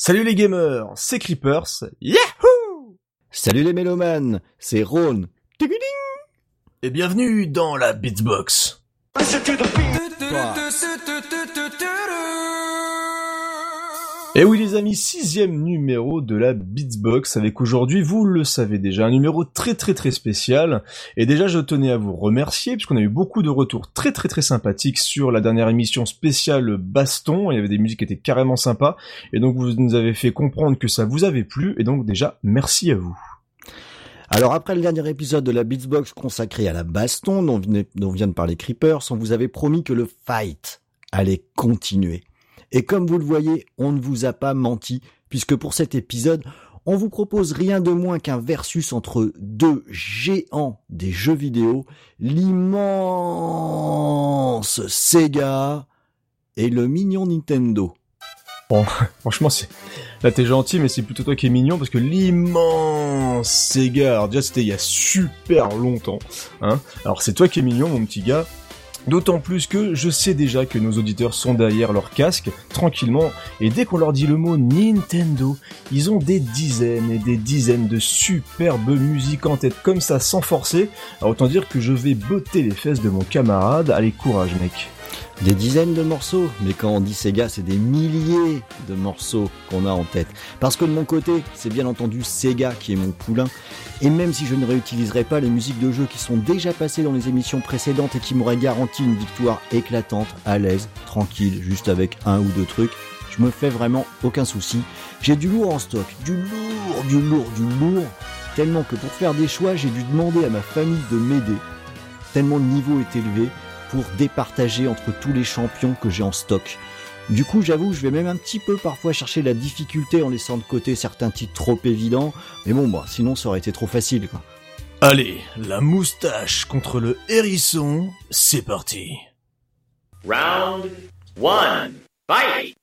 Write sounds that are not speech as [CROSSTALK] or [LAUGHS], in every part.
Salut les gamers, c'est Creepers. Yahoo Salut les mélomanes, c'est Ron. Et bienvenue dans la Beatsbox. Et oui les amis, sixième numéro de la Beatsbox avec aujourd'hui, vous le savez déjà, un numéro très très très spécial. Et déjà je tenais à vous remercier puisqu'on a eu beaucoup de retours très très très sympathiques sur la dernière émission spéciale Baston. Il y avait des musiques qui étaient carrément sympas. Et donc vous nous avez fait comprendre que ça vous avait plu. Et donc déjà, merci à vous. Alors après le dernier épisode de la Beatsbox consacré à la baston dont, dont vient de parler Creepers, on vous avait promis que le fight allait continuer. Et comme vous le voyez, on ne vous a pas menti, puisque pour cet épisode, on vous propose rien de moins qu'un versus entre deux géants des jeux vidéo, l'immense Sega et le mignon Nintendo. Bon, [LAUGHS] franchement, c'est là t'es gentil, mais c'est plutôt toi qui es mignon parce que l'immense Sega, alors déjà c'était il y a super longtemps, hein. Alors c'est toi qui es mignon, mon petit gars, D'autant plus que je sais déjà que nos auditeurs sont derrière leur casque, tranquillement, et dès qu'on leur dit le mot Nintendo, ils ont des dizaines et des dizaines de superbes musiques en tête comme ça sans forcer. Alors autant dire que je vais botter les fesses de mon camarade. Allez, courage mec. Des dizaines de morceaux, mais quand on dit Sega, c'est des milliers de morceaux qu'on a en tête. Parce que de mon côté, c'est bien entendu Sega qui est mon poulain. Et même si je ne réutiliserai pas les musiques de jeux qui sont déjà passées dans les émissions précédentes et qui m'auraient garanti une victoire éclatante, à l'aise, tranquille, juste avec un ou deux trucs, je me fais vraiment aucun souci. J'ai du lourd en stock, du lourd, du lourd, du lourd, tellement que pour faire des choix, j'ai dû demander à ma famille de m'aider. Tellement le niveau est élevé, pour départager entre tous les champions que j'ai en stock. Du coup, j'avoue, je vais même un petit peu parfois chercher la difficulté en laissant de côté certains titres trop évidents, mais bon, bah, sinon ça aurait été trop facile, quoi. Allez, la moustache contre le hérisson, c'est parti. Round 1, fight!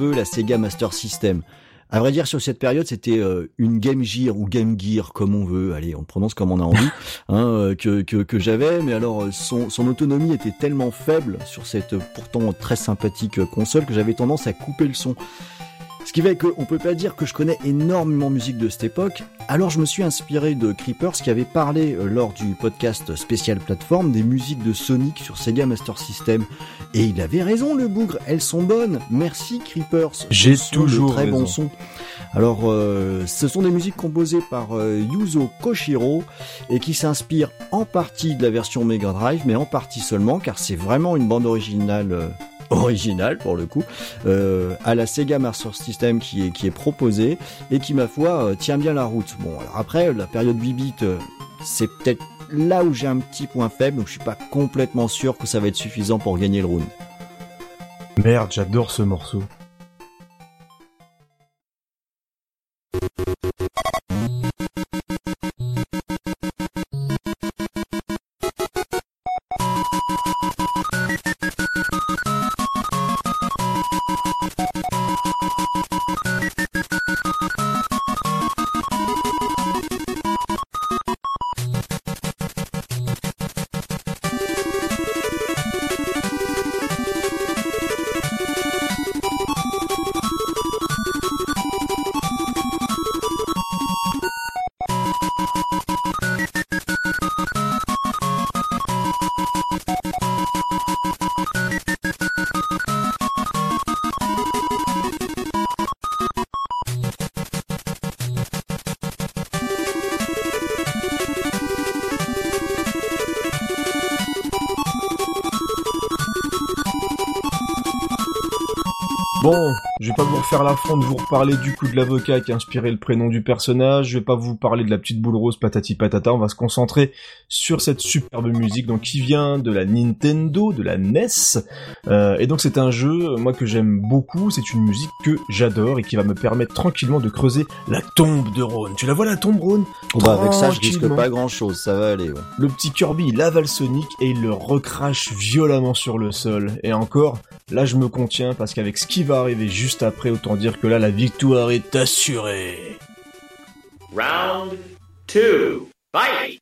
Peu la Sega Master System. À vrai dire, sur cette période, c'était euh, une Game Gear ou Game Gear, comme on veut. Allez, on prononce comme on a envie, [LAUGHS] hein, euh, que, que, que j'avais. Mais alors, euh, son, son autonomie était tellement faible sur cette pourtant très sympathique console que j'avais tendance à couper le son. Ce qui fait qu'on peut pas dire que je connais énormément musique de cette époque. Alors je me suis inspiré de Creepers qui avait parlé euh, lors du podcast spécial plateforme des musiques de Sonic sur Sega Master System. Et il avait raison le bougre, elles sont bonnes. Merci Creepers. J'ai toujours très bon son. Alors euh, ce sont des musiques composées par euh, Yuzo Koshiro et qui s'inspirent en partie de la version Mega Drive mais en partie seulement car c'est vraiment une bande originale original pour le coup, euh, à la Sega Master System qui est, qui est proposée et qui, ma foi, euh, tient bien la route. Bon, alors après, la période 8 bits, euh, c'est peut-être là où j'ai un petit point faible, donc je suis pas complètement sûr que ça va être suffisant pour gagner le round. Merde, j'adore ce morceau. Je vais pas vous refaire l'affront de vous reparler du coup de l'avocat qui a inspiré le prénom du personnage, je vais pas vous parler de la petite boule rose patati patata, on va se concentrer sur cette superbe musique donc qui vient de la Nintendo, de la NES, euh, et donc c'est un jeu, moi que j'aime beaucoup, c'est une musique que j'adore et qui va me permettre tranquillement de creuser la tombe de Rhône. Tu la vois la tombe Rhône? Bah avec ça, je risque pas grand chose, ça va aller. ouais. Le petit Kirby, il avale Sonic et il le recrache violemment sur le sol. Et encore, là je me contiens parce qu'avec ce qui va arriver juste après, autant dire que là la victoire est assurée. Round two. Fight!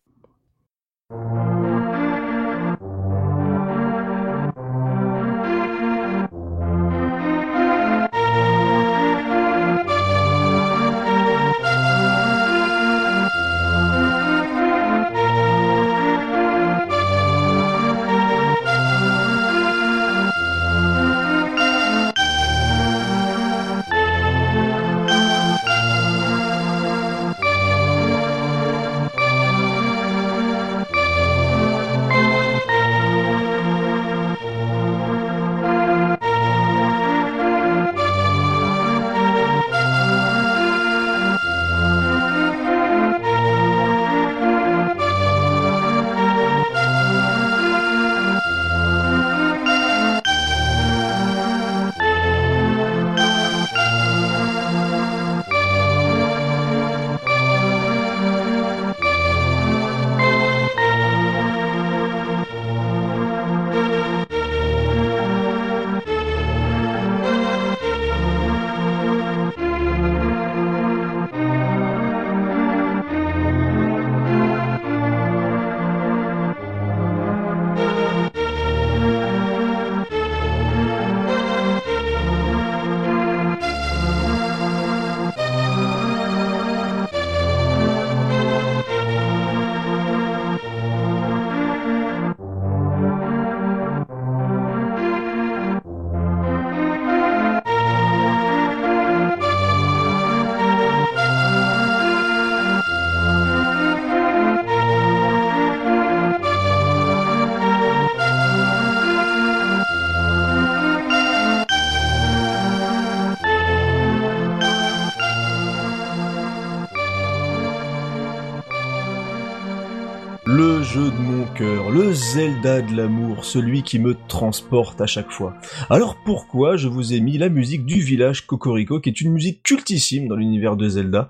Zelda de l'amour, celui qui me transporte à chaque fois. Alors pourquoi je vous ai mis la musique du village Cocorico, qui est une musique cultissime dans l'univers de Zelda?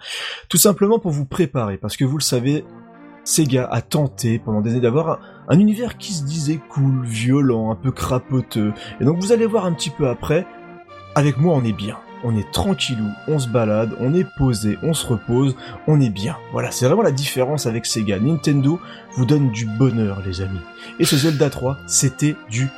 Tout simplement pour vous préparer, parce que vous le savez, Sega a tenté pendant des années d'avoir un, un univers qui se disait cool, violent, un peu crapoteux. Et donc vous allez voir un petit peu après, avec moi on est bien. On est tranquillou, on se balade, on est posé, on se repose, on est bien. Voilà, c'est vraiment la différence avec Sega. Nintendo vous donne du bonheur, les amis. Et ce Zelda 3, c'était du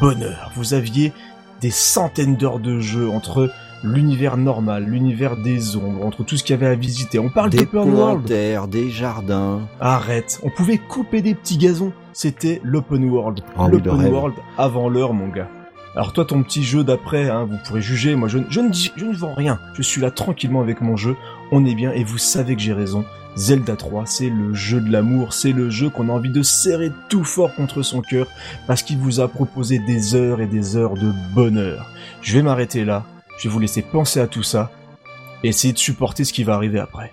bonheur. Vous aviez des centaines d'heures de jeu entre l'univers normal, l'univers des ombres, entre tout ce qu'il y avait à visiter. On parle Des world. plantaires, des jardins. Arrête, on pouvait couper des petits gazons. C'était l'open world. Oh l'open world avant l'heure, mon gars. Alors toi, ton petit jeu d'après, hein, vous pourrez juger. Moi, je, je, ne, je ne vends rien. Je suis là tranquillement avec mon jeu. On est bien et vous savez que j'ai raison. Zelda 3, c'est le jeu de l'amour, c'est le jeu qu'on a envie de serrer tout fort contre son cœur parce qu'il vous a proposé des heures et des heures de bonheur. Je vais m'arrêter là, je vais vous laisser penser à tout ça et essayer de supporter ce qui va arriver après.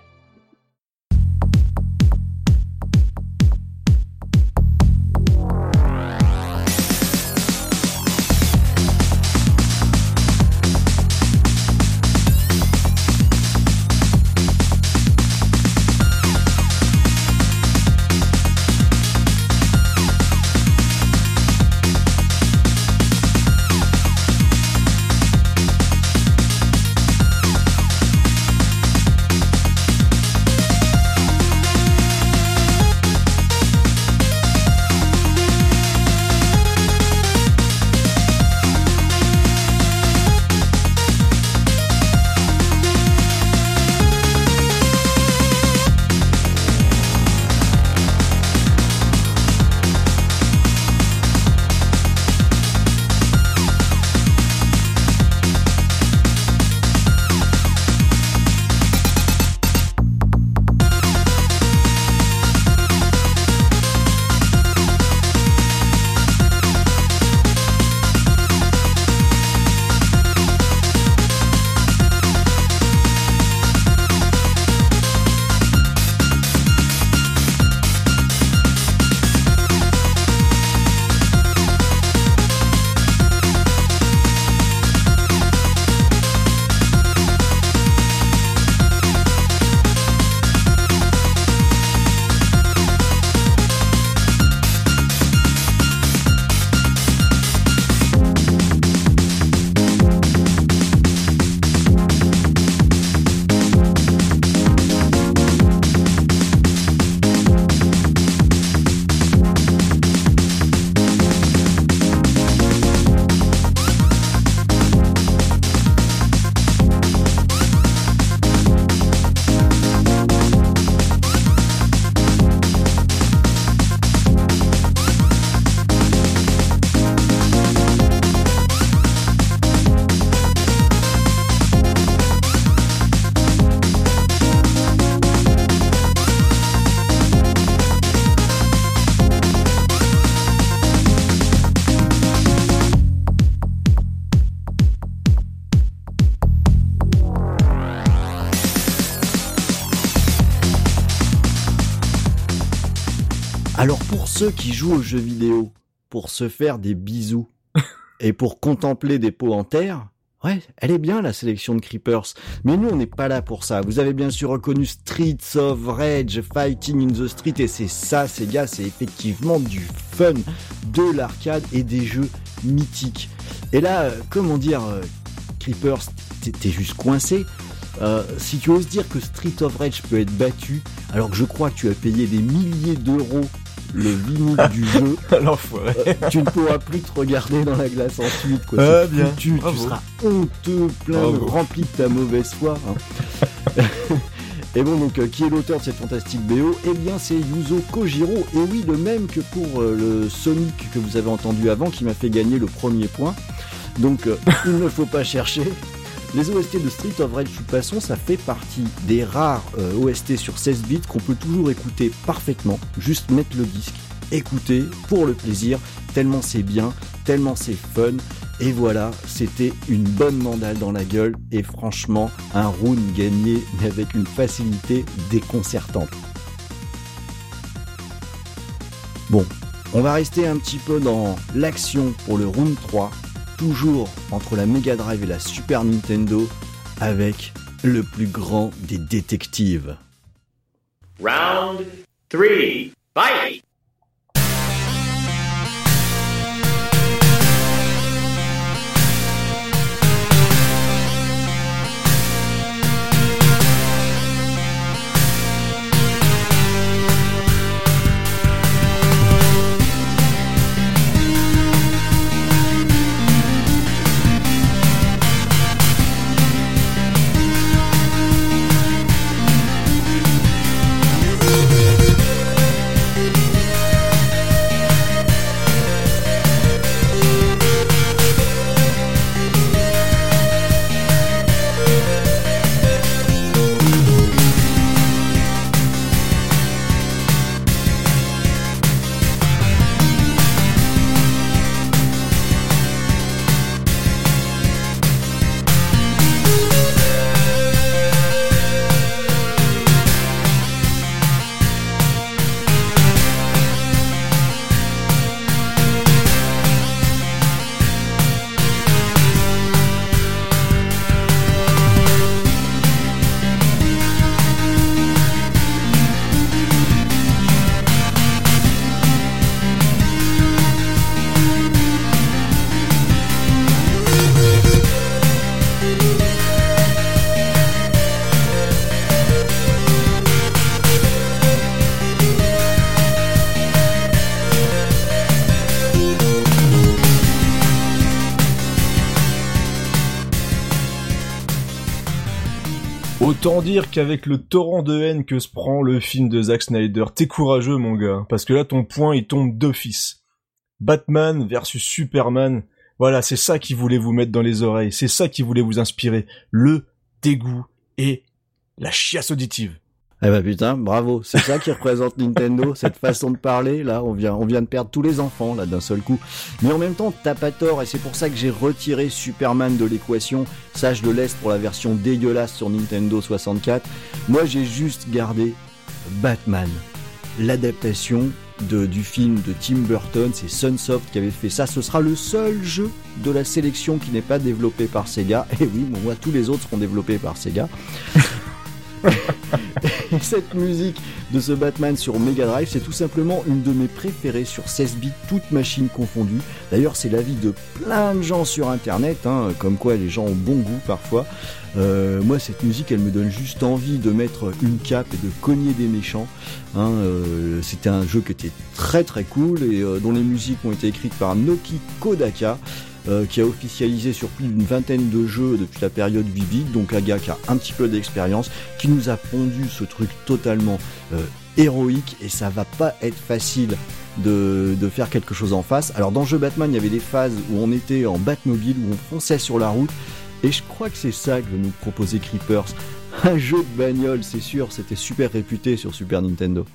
Ceux qui jouent aux jeux vidéo, pour se faire des bisous [LAUGHS] et pour contempler des pots en terre, ouais, elle est bien la sélection de Creepers. Mais nous, on n'est pas là pour ça. Vous avez bien sûr reconnu Streets of Rage, Fighting in the Street, et c'est ça, ces gars, c'est effectivement du fun, de l'arcade et des jeux mythiques. Et là, euh, comment dire, euh, Creepers, t'es- t'es juste coincé. Euh, si tu oses dire que Street of Rage peut être battu, alors que je crois que tu as payé des milliers d'euros le vinyle du jeu, [LAUGHS] L'enfoiré. euh, tu ne pourras plus te regarder dans la glace ensuite. Quoi. Ah, bien. tu seras honteux, plein, Bravo. rempli de ta mauvaise foi. hein. [LAUGHS] Et bon, donc, euh, qui est l'auteur de cette fantastique BO Eh bien, c'est Yuzo Kojiro. Et oui, le même que pour euh, le Sonic que vous avez entendu avant, qui m'a fait gagner le premier point. Donc, euh, il ne faut pas chercher. Les OST de Street of Rage, façon, ça fait partie des rares euh, OST sur 16 bits qu'on peut toujours écouter parfaitement. Juste mettre le disque, écouter pour le plaisir, tellement c'est bien, tellement c'est fun. Et voilà, c'était une bonne mandale dans la gueule et franchement, un round gagné mais avec une facilité déconcertante. Bon, on va rester un petit peu dans l'action pour le round 3, toujours entre la Mega Drive et la Super Nintendo, avec le plus grand des détectives. Round three. Fight! Dire qu'avec le torrent de haine que se prend le film de Zack Snyder, t'es courageux mon gars, parce que là ton point il tombe d'office. Batman versus Superman, voilà, c'est ça qui voulait vous mettre dans les oreilles, c'est ça qui voulait vous inspirer, le dégoût et la chiasse auditive. Eh ben putain, bravo, c'est ça qui représente Nintendo, [LAUGHS] cette façon de parler, là, on vient, on vient de perdre tous les enfants, là, d'un seul coup. Mais en même temps, t'as pas tort, et c'est pour ça que j'ai retiré Superman de l'équation, ça je le laisse pour la version dégueulasse sur Nintendo 64. Moi j'ai juste gardé Batman, l'adaptation de, du film de Tim Burton, c'est Sunsoft qui avait fait ça, ce sera le seul jeu de la sélection qui n'est pas développé par Sega, et oui, bon, moi tous les autres seront développés par Sega. Et [LAUGHS] cette musique de ce Batman sur Mega Drive, c'est tout simplement une de mes préférées sur 16 bits, toutes machines confondues. D'ailleurs, c'est l'avis de plein de gens sur Internet, hein, comme quoi les gens ont bon goût parfois. Euh, moi, cette musique, elle me donne juste envie de mettre une cape et de cogner des méchants. Hein, euh, C'était un jeu qui était très très cool et euh, dont les musiques ont été écrites par Noki Kodaka. Euh, qui a officialisé sur plus d'une vingtaine de jeux depuis la période Vivid, donc un gars qui a un petit peu d'expérience, qui nous a pondu ce truc totalement euh, héroïque et ça va pas être facile de, de, faire quelque chose en face. Alors dans le jeu Batman, il y avait des phases où on était en Batmobile, où on fonçait sur la route, et je crois que c'est ça que nous proposer Creepers. [LAUGHS] Un jeu de bagnole, c'est sûr, c'était super réputé sur Super Nintendo.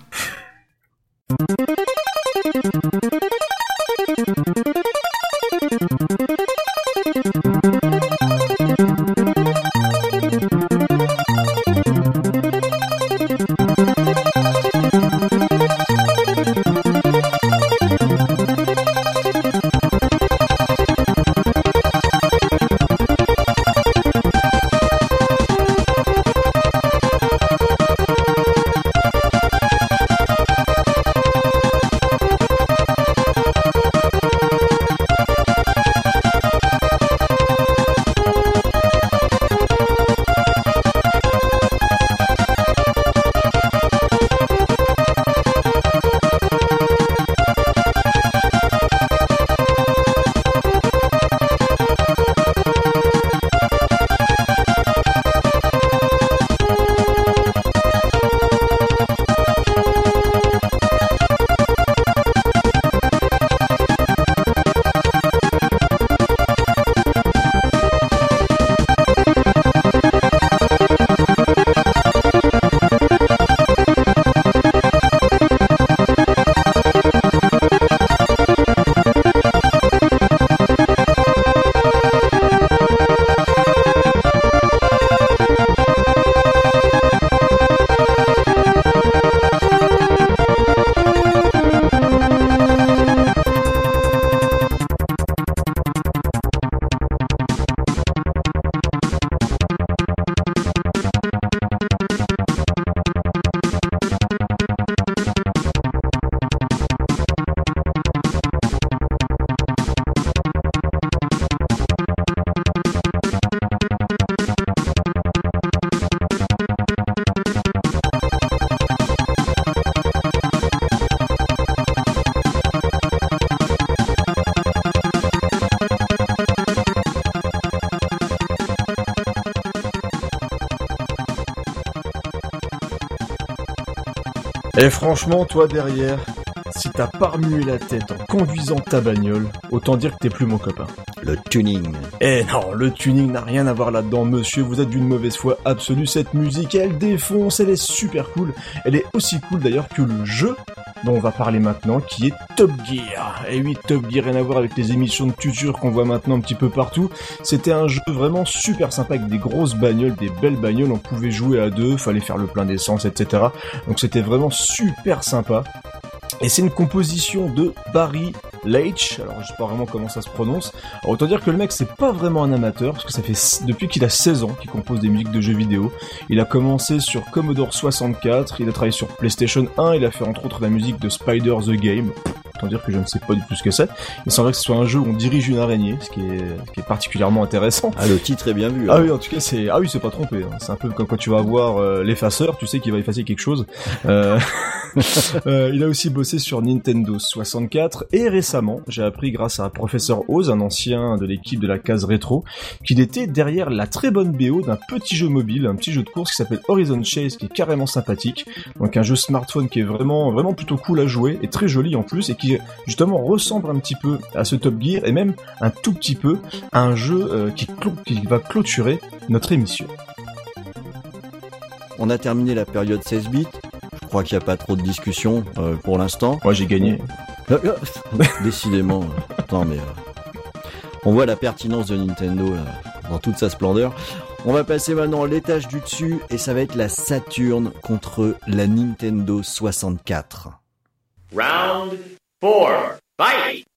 Et franchement, toi derrière, si t'as pas remué la tête en conduisant ta bagnole, autant dire que t'es plus mon copain. Le tuning. Eh non, le tuning n'a rien à voir là-dedans, monsieur, vous êtes d'une mauvaise foi absolue, cette musique, elle défonce, elle est super cool, elle est aussi cool d'ailleurs que le jeu dont on va parler maintenant, qui est Top Gear. Et oui, Top Gear, rien à voir avec les émissions de tuture qu'on voit maintenant un petit peu partout. C'était un jeu vraiment super sympa avec des grosses bagnoles, des belles bagnoles, on pouvait jouer à deux, fallait faire le plein d'essence, etc. Donc c'était vraiment super sympa. Et c'est une composition de Barry Leitch, alors je sais pas vraiment comment ça se prononce. Autant dire que le mec c'est pas vraiment un amateur, parce que ça fait depuis qu'il a 16 ans qu'il compose des musiques de jeux vidéo. Il a commencé sur Commodore 64, il a travaillé sur PlayStation 1, il a fait entre autres la musique de Spider the Game. Autant dire que je ne sais pas du tout ce que c'est. Il semblerait que ce soit un jeu où on dirige une araignée, ce qui est, ce qui est particulièrement intéressant. Ah, le titre est bien vu. Ah hein. oui, en tout cas, c'est ah oui, c'est pas trompé. hein. C'est un peu comme quand tu vas voir euh, l'effaceur, tu sais qu'il va effacer quelque chose. Euh... [LAUGHS] euh, il a aussi bossé sur Nintendo 64 et récemment, j'ai appris grâce à Professeur Oz, un ancien de l'équipe de la case rétro, qu'il était derrière la très bonne BO d'un petit jeu mobile, un petit jeu de course qui s'appelle Horizon Chase, qui est carrément sympathique. Donc un jeu smartphone qui est vraiment vraiment plutôt cool à jouer et très joli en plus et qui justement ressemble un petit peu à ce Top Gear et même un tout petit peu à un jeu euh, qui, va clôturer notre émission. On a terminé la période 16 bits. Je crois qu'il n'y a pas trop de discussion euh, pour l'instant. Moi j'ai gagné. [LAUGHS] Décidément. euh, Attends, mais euh, on voit la pertinence de Nintendo là, dans toute sa splendeur. On va passer maintenant à l'étage du dessus et ça va être la Saturn contre la Nintendo 64. Round four. Fight!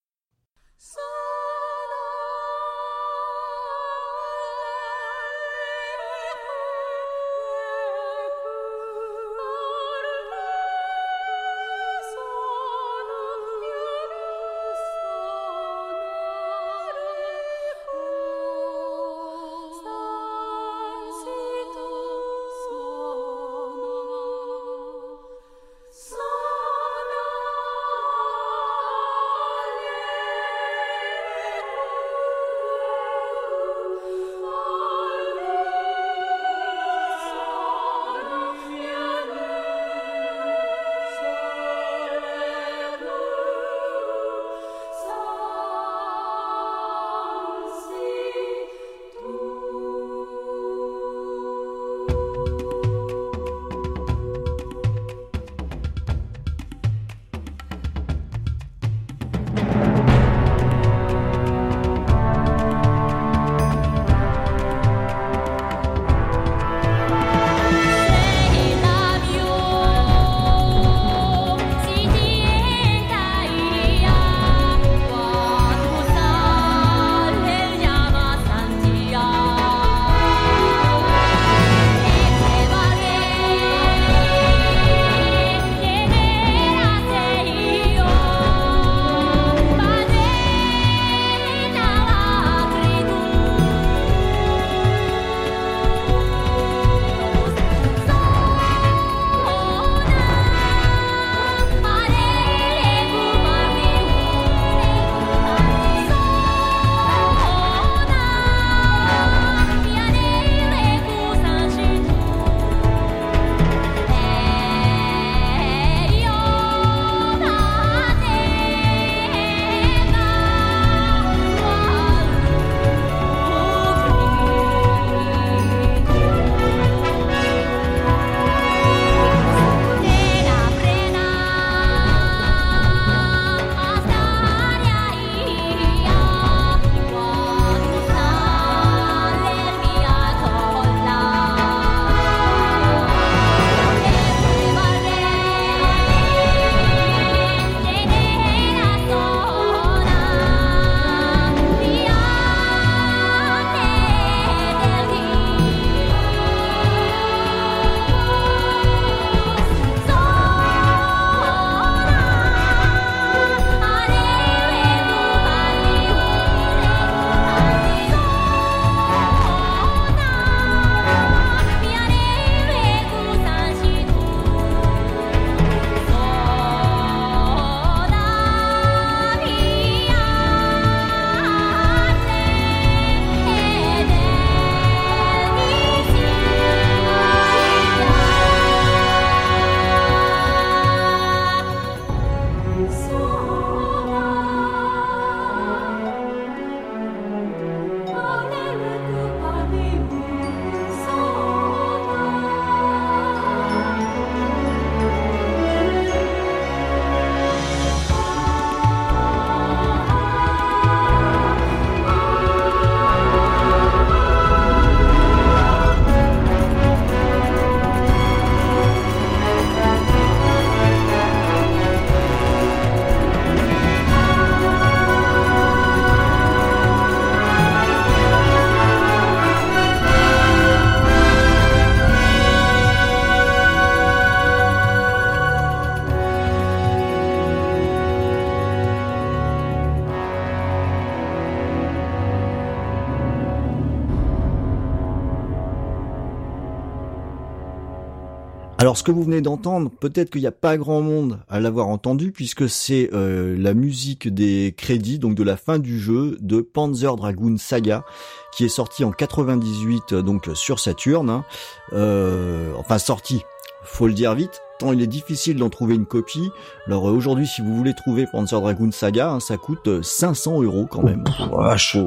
Alors ce que vous venez d'entendre, peut-être qu'il n'y a pas grand monde à l'avoir entendu puisque c'est euh, la musique des crédits, donc de la fin du jeu de Panzer Dragoon Saga, qui est sorti en 98 donc sur Saturn. Hein. Euh, enfin sorti, faut le dire vite, il est difficile d'en trouver une copie. Alors euh, aujourd'hui, si vous voulez trouver Panzer Dragoon Saga, hein, ça coûte 500 euh, euros quand même. Oh,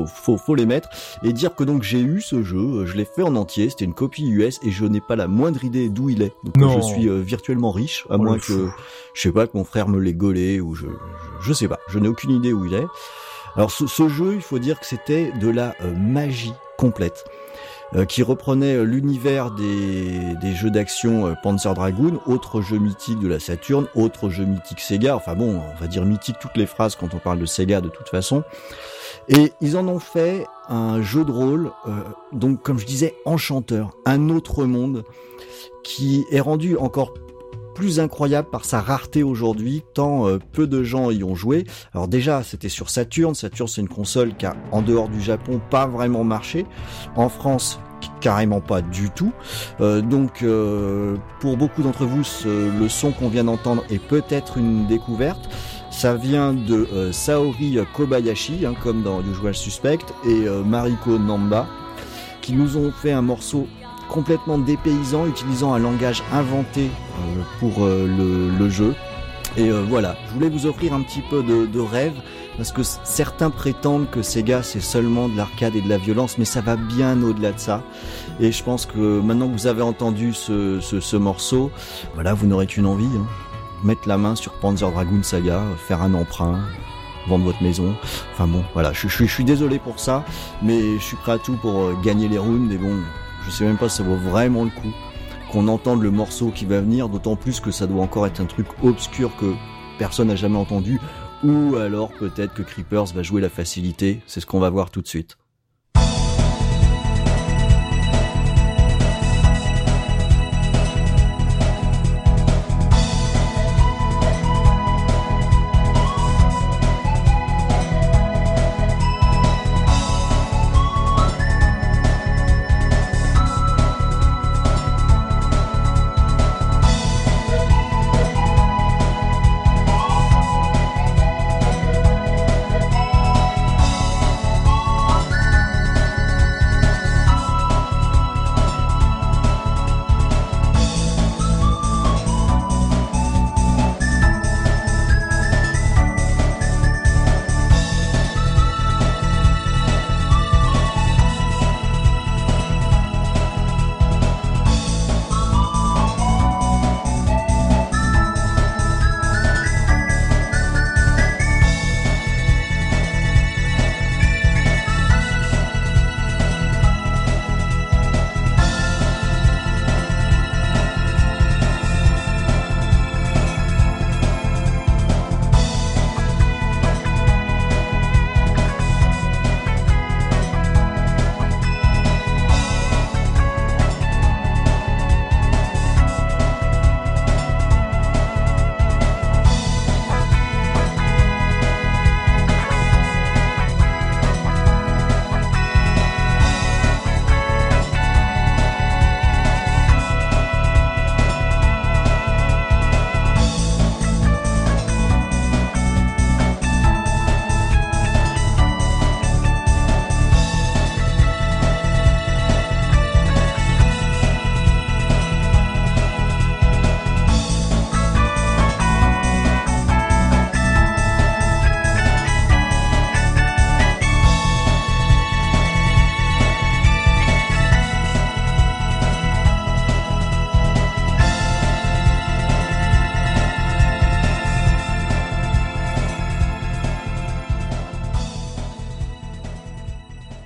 faut, faut, les mettre et dire que donc j'ai eu ce jeu, euh, je l'ai fait en entier. C'était une copie US et je n'ai pas la moindre idée d'où il est. Donc je suis virtuellement riche, à oh, moins que je sais pas que mon frère me l'ait gaulé ou je, je, sais pas. Je n'ai aucune idée où il est. Alors ce, ce, jeu, il faut dire que c'était de la magie complète. Euh, qui reprenait euh, l'univers des, jeux d'action euh, Panzer Dragoon, autre jeu mythique de la Saturn, autre jeu mythique Sega, enfin bon, on va dire mythique toutes les phrases quand on parle de Sega de toute façon. Et ils en ont fait un jeu de rôle, donc comme je disais, enchanteur, un autre monde, qui est rendu encore plus incroyable par sa rareté aujourd'hui, tant peu de gens y ont joué. Alors déjà, c'était sur Saturn. Saturn, c'est une console qui a, en dehors du Japon, pas vraiment marché. En France, carrément pas du tout. Euh, donc euh, pour beaucoup d'entre vous, le son qu'on vient d'entendre est peut-être une découverte. Ça vient de euh, Saori Kobayashi, hein, comme dans Usual Suspect, et Mariko Namba, qui nous ont fait un morceau complètement dépaysant, utilisant un langage inventé pour le, jeu. Et voilà, je voulais vous offrir un petit peu de, rêve parce que certains prétendent que Sega c'est seulement de l'arcade et de la violence, mais ça va bien au-delà de ça. Et je pense que maintenant que vous avez entendu ce, ce, morceau, voilà, vous n'aurez qu'une envie, hein. mettre la main sur Panzer Dragoon Saga, faire un emprunt, vendre votre maison. Enfin bon, voilà, je, suis désolé pour ça, mais je suis prêt à tout pour euh, gagner les rounds. Et bon, je sais même pas si ça vaut vraiment le coup qu'on entende le morceau qui va venir, d'autant plus que ça doit encore être un truc obscur que personne n'a jamais entendu ou alors peut-être que Creepers va jouer la facilité, c'est ce qu'on va voir tout de suite.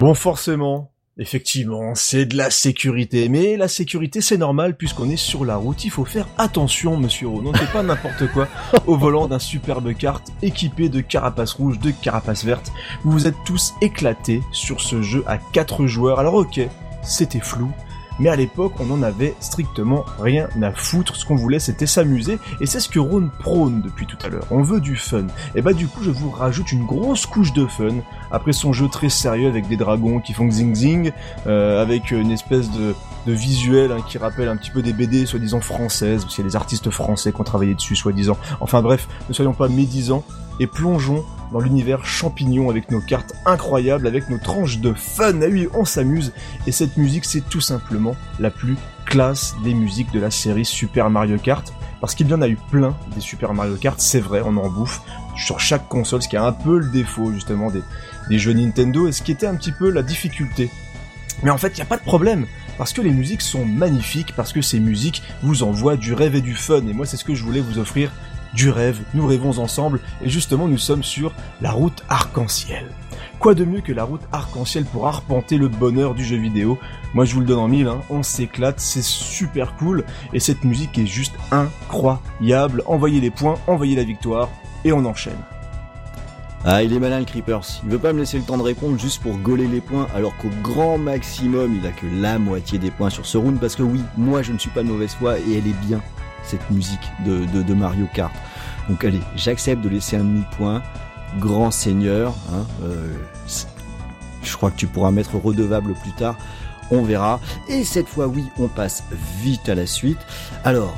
Bon, forcément, effectivement, c'est de la sécurité. Mais la sécurité, c'est normal puisqu'on est sur la route. Il faut faire attention, monsieur Non, c'est pas n'importe quoi au volant d'un superbe kart équipé de carapace rouge, de carapace verte. Vous vous êtes tous éclatés sur ce jeu à 4 joueurs. Alors ok, c'était flou, mais à l'époque, on en avait strictement rien à foutre. Ce qu'on voulait, c'était s'amuser, et c'est ce que Ron prône depuis tout à l'heure. On veut du fun. Et bah du coup, je vous rajoute une grosse couche de fun après son jeu très sérieux avec des dragons qui font zing zing, euh, avec une espèce de, de visuel hein, qui rappelle un petit peu des BD soi-disant françaises, parce qu'il y a des artistes français qui ont travaillé dessus soi-disant. Enfin bref, ne soyons pas médisants et plongeons dans l'univers champignon avec nos cartes incroyables, avec nos tranches de fun. Ah oui, on s'amuse. Et cette musique, c'est tout simplement la plus classe des musiques de la série Super Mario Kart. Parce qu'il y en a eu plein des Super Mario Kart, c'est vrai, on en bouffe sur chaque console, ce qui est un peu le défaut justement des, des jeux Nintendo et ce qui était un petit peu la difficulté. Mais en fait, il n'y a pas de problème parce que les musiques sont magnifiques, parce que ces musiques vous envoient du rêve et du fun. Et moi, c'est ce que je voulais vous offrir du rêve, nous rêvons ensemble, et justement nous sommes sur la route arc-en-ciel. Quoi de mieux que la route arc-en-ciel pour arpenter le bonheur du jeu vidéo? Moi je vous le donne en mille, hein. on s'éclate, c'est super cool, et cette musique est juste incroyable. Envoyez les points, envoyez la victoire, et on enchaîne. Ah, il est malin le Creepers. Il veut pas me laisser le temps de répondre juste pour gauler les points, alors qu'au grand maximum, il a que la moitié des points sur ce round, parce que oui, moi je ne suis pas de mauvaise foi et elle est bien cette musique de, Mario Kart. Donc allez, j'accepte de laisser un demi-point. Grand seigneur, hein, euh, je crois que tu pourras mettre redevable plus tard. On verra. Et cette fois, oui, on passe vite à la suite. Alors,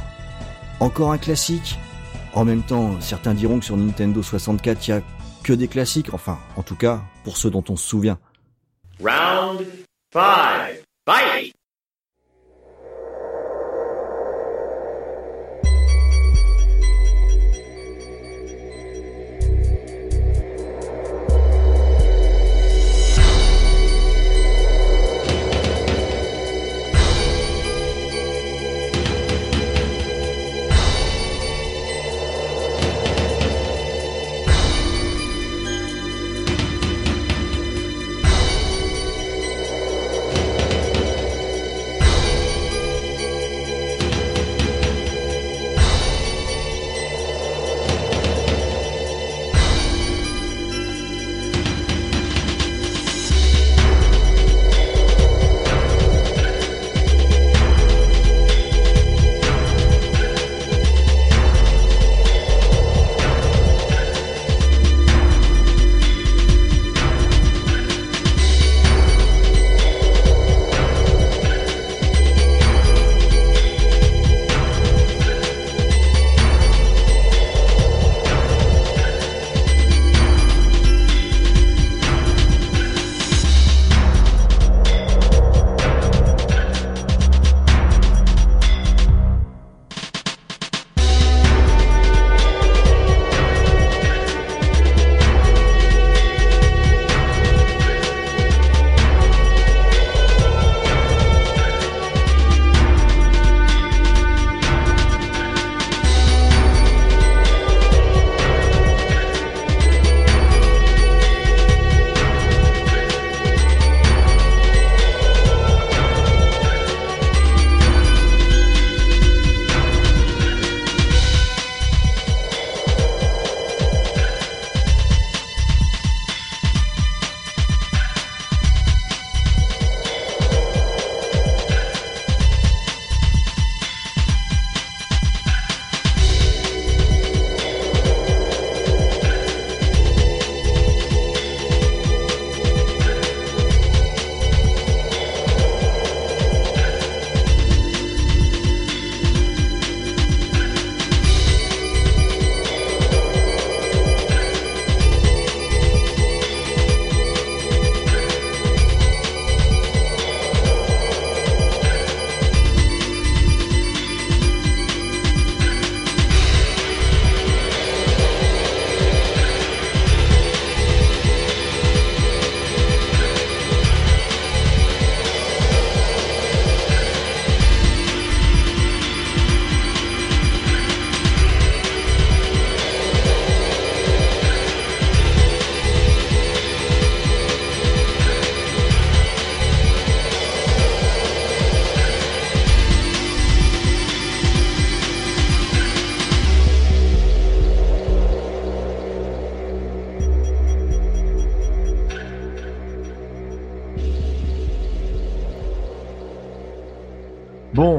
encore un classique. En même temps, certains diront que sur Nintendo 64, il y a que des classiques. Enfin, en tout cas, pour ceux dont on se souvient. Round 5. Fight!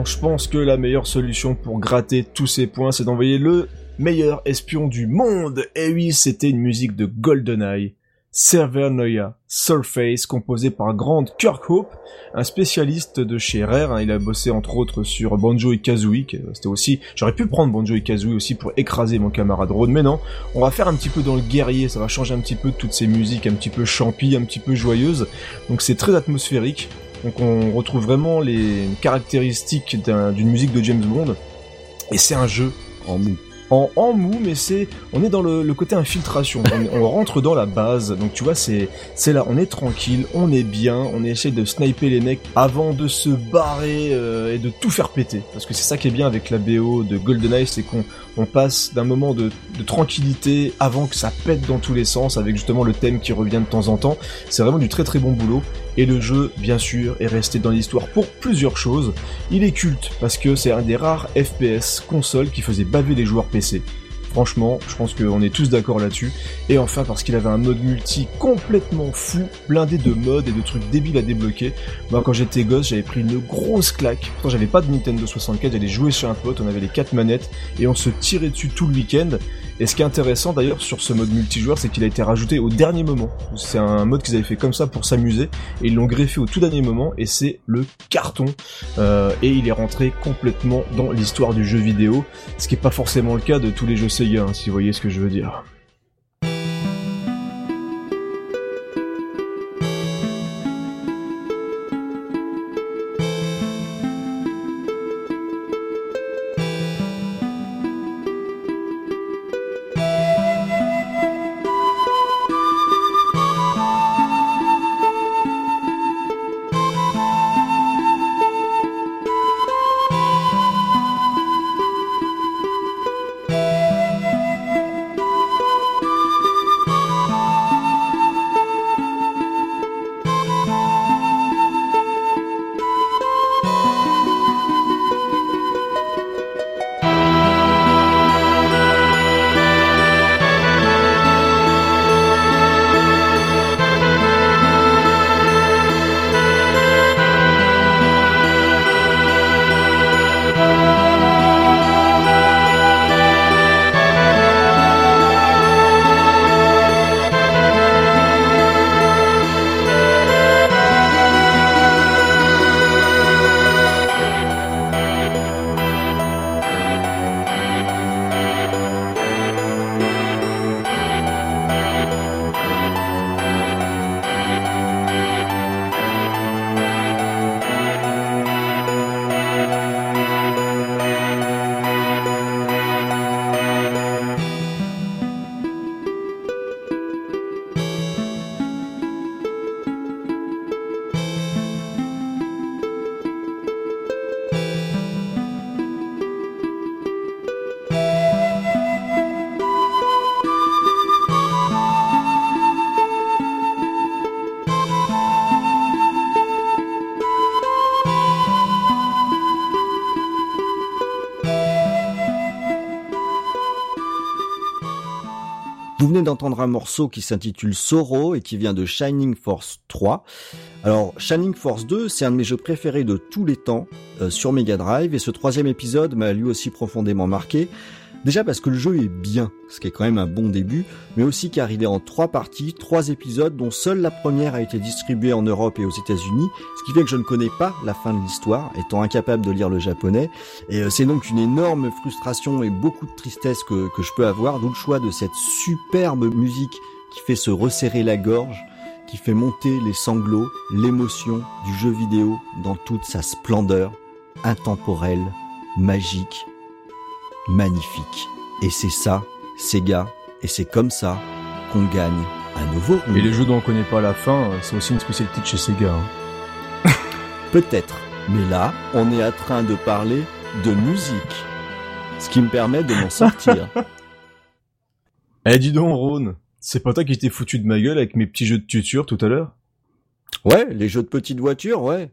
Je pense que la meilleure solution pour gratter tous ces points, c'est d'envoyer le meilleur espion du monde. Et oui, c'était une musique de GoldenEye. Noia, Surface, composé par Grant Kirkhope, un spécialiste de chez Rare. Hein. il a bossé entre autres sur Banjo et Kazooie. C'était aussi, j'aurais pu prendre Banjo et Kazooie aussi pour écraser mon camarade Rod, mais non. On va faire un petit peu dans le guerrier. Ça va changer un petit peu toutes ces musiques un petit peu champi, un petit peu joyeuses. Donc c'est très atmosphérique. Donc on retrouve vraiment les caractéristiques d'une musique de James Bond. Et c'est un jeu en mou en, mou, mais c'est, on est dans le, côté infiltration. On, rentre dans la base, donc tu vois, c'est, c'est là, on est tranquille, on est bien, on essaie de sniper les mecs avant de se barrer euh, et de tout faire péter. Parce que c'est ça qui est bien avec la BO de GoldenEye, c'est qu'on on passe d'un moment de, tranquillité avant que ça pète dans tous les sens, avec justement le thème qui revient de temps en temps. C'est vraiment du très très bon boulot. Et le jeu, bien sûr, est resté dans l'histoire pour plusieurs choses. Il est culte parce que c'est un des rares FPS console qui faisait baver les joueurs PC. Franchement, je pense qu'on est tous d'accord là-dessus. Et enfin, parce qu'il avait un mode multi complètement fou, blindé de modes et de trucs débiles à débloquer. Moi, quand j'étais gosse, j'avais pris une grosse claque. Pourtant, j'avais pas de Nintendo 64, j'allais jouer chez un pote, on avait les quatre manettes, et on se tirait dessus tout le week-end. Et ce qui est intéressant d'ailleurs sur ce mode multijoueur, c'est qu'il a été rajouté au dernier moment. C'est un mode qu'ils avaient fait comme ça pour s'amuser, et ils l'ont greffé au tout dernier moment, et c'est le carton. Euh, et il est rentré complètement dans l'histoire du jeu vidéo, ce qui est pas forcément le cas de tous les jeux Sega, hein, si vous voyez ce que je veux dire. D'entendre un morceau qui s'intitule Soro et qui vient de Shining Force 3. Alors, Shining Force 2, c'est un de mes jeux préférés de tous les temps euh, sur Mega Drive et ce troisième épisode m'a lui aussi profondément marqué. Déjà parce que le jeu est bien, ce qui est quand même un bon début, mais aussi car il est en trois parties, trois épisodes dont seule la première a été distribuée en Europe et aux États-Unis, ce qui fait que je ne connais pas la fin de l'histoire, étant incapable de lire le japonais, et euh, c'est donc une énorme frustration et beaucoup de tristesse que, que je peux avoir, d'où le choix de cette superbe musique qui fait se resserrer la gorge, qui fait monter les sanglots, l'émotion du jeu vidéo dans toute sa splendeur, intemporelle, magique, magnifique. Et c'est ça, Sega, et c'est comme ça qu'on gagne un nouveau Et les jeux dont on connaît pas la fin, euh, c'est aussi une spécialité de chez Sega. Hein. [LAUGHS] Peut-être, mais là, on est en train de parler de musique. Ce qui me permet de m'en sortir. [LAUGHS] eh dis donc, Ron, c'est pas toi qui t'es foutu de ma gueule avec mes petits jeux de tuture tout à l'heure? Ouais, les jeux de petites voitures, ouais.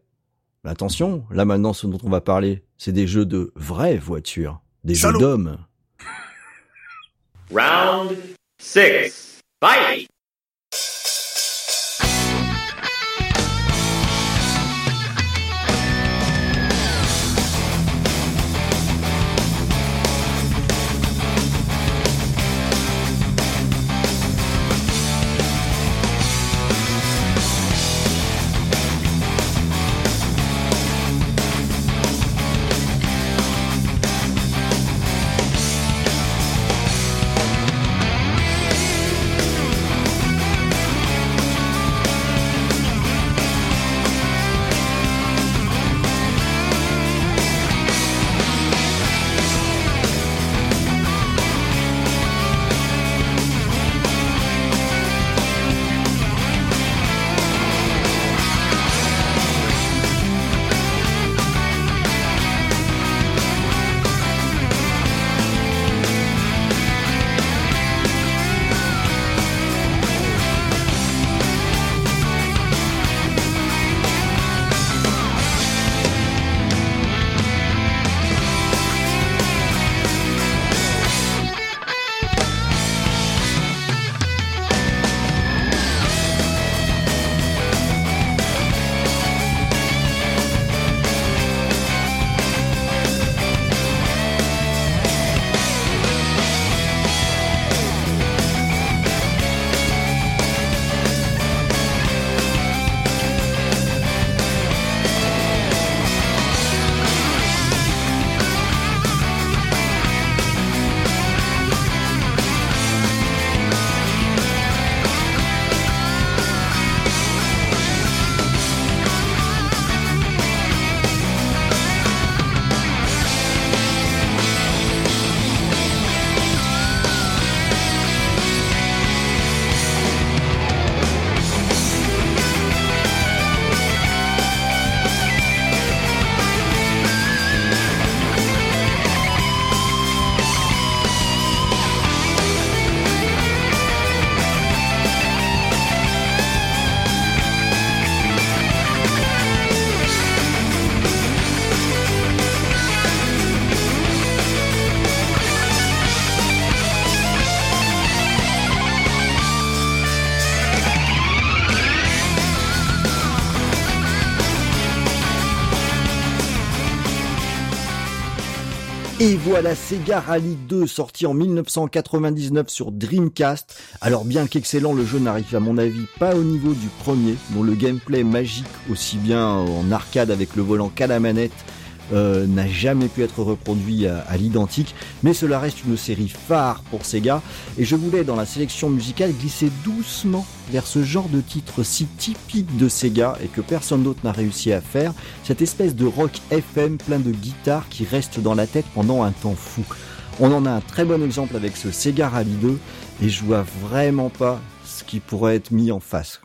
Mais attention, là maintenant, ce dont on va parler, c'est des jeux de vraies voitures. Des jeux d'hommes. Round 6. Fight! Et voilà Sega Rally 2 sorti en 1999 sur Dreamcast. Alors bien qu'excellent, le jeu n'arrive à mon avis pas au niveau du premier, dont le gameplay magique aussi bien en arcade avec le volant qu'à la manette euh, n'a jamais pu être reproduit à, l'identique, mais cela reste une série phare pour Sega, et je voulais dans la sélection musicale glisser doucement vers ce genre de titre si typique de Sega et que personne d'autre n'a réussi à faire, cette espèce de rock FM plein de guitares qui reste dans la tête pendant un temps fou. On en a un très bon exemple avec ce Sega Rally 2, et je vois vraiment pas ce qui pourrait être mis en face.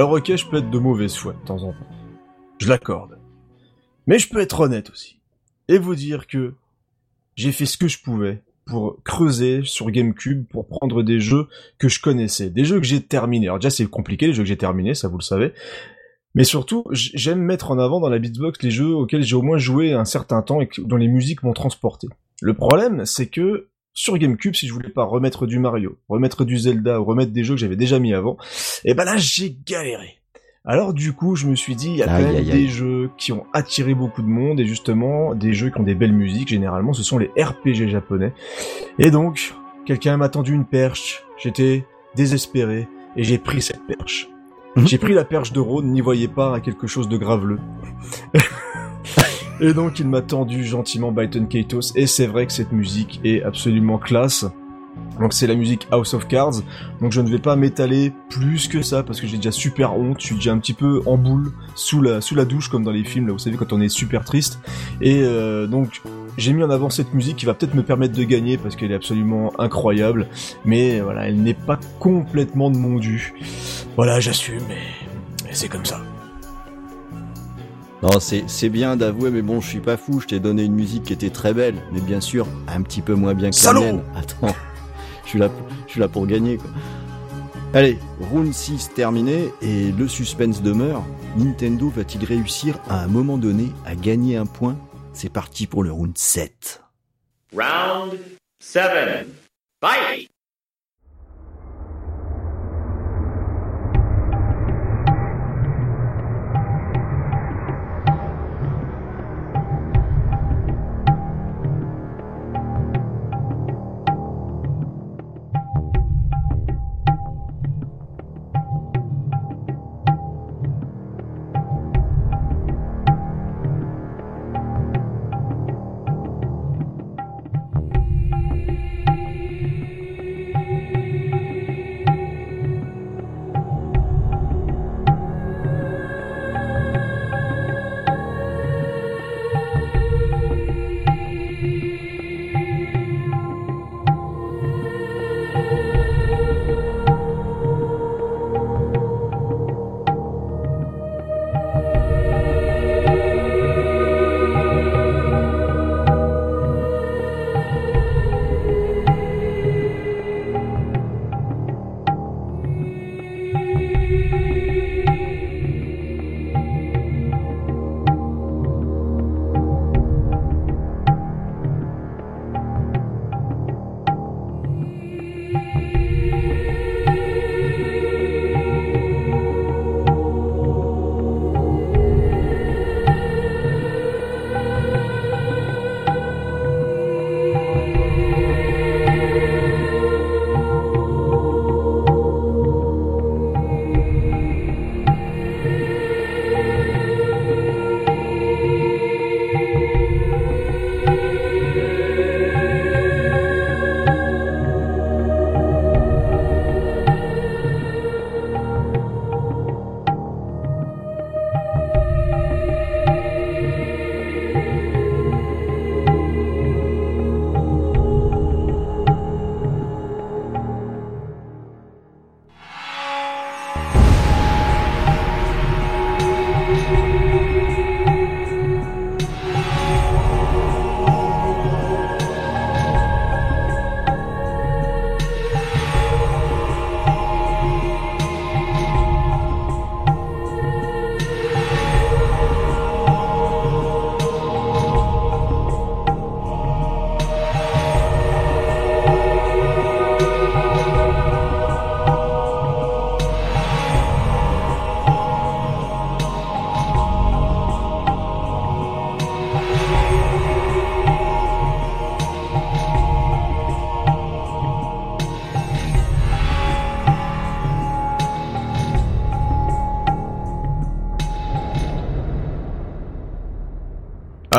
Alors ok, je peux être de mauvaise foi de temps en temps. Je l'accorde. Mais je peux être honnête aussi. Et vous dire que j'ai fait ce que je pouvais pour creuser sur GameCube pour prendre des jeux que je connaissais, des jeux que j'ai terminés. Alors déjà c'est compliqué les jeux que j'ai terminés, ça vous le savez. Mais surtout, j'aime mettre en avant dans la Beatbox les jeux auxquels j'ai au moins joué un certain temps et dont les musiques m'ont transporté. Le problème, c'est que sur GameCube, si je voulais pas remettre du Mario, remettre du Zelda ou remettre des jeux que j'avais déjà mis avant, et eh ben là j'ai galéré. Alors du coup, je me suis dit, il y a quand même des jeux qui ont attiré beaucoup de monde et justement des jeux qui ont des belles musiques. Généralement, ce sont les RPG japonais. Et donc, quelqu'un m'a tendu une perche. J'étais désespéré et j'ai pris cette perche. Mhm. J'ai pris la perche de Rhône, n'y voyez pas à quelque chose de graveleux. Et donc il m'a tendu gentiment Byton Katos, et c'est vrai que cette musique est absolument classe. Donc c'est la musique House of Cards. Donc je ne vais pas m'étaler plus que ça parce que j'ai déjà super honte. Je suis déjà un petit peu en boule sous la douche comme dans les films là. Vous savez quand on est super triste. Et euh, donc j'ai mis en avant cette musique qui va peut-être me permettre de gagner parce qu'elle est absolument incroyable. Mais voilà, elle n'est pas complètement de mon. Voilà, j'assume. Mais c'est comme ça. Non, c'est bien d'avouer, mais bon, je suis pas fou. Je t'ai donné une musique qui était très belle, mais bien sûr un petit peu moins bien que la mienne. [LAUGHS] Attends, je suis là, je suis là pour gagner. Quoi. Allez, round 6 terminé et le suspense demeure. Nintendo va-t-il réussir à un moment donné à gagner un point? C'est parti pour le round 7. Round 7. Fight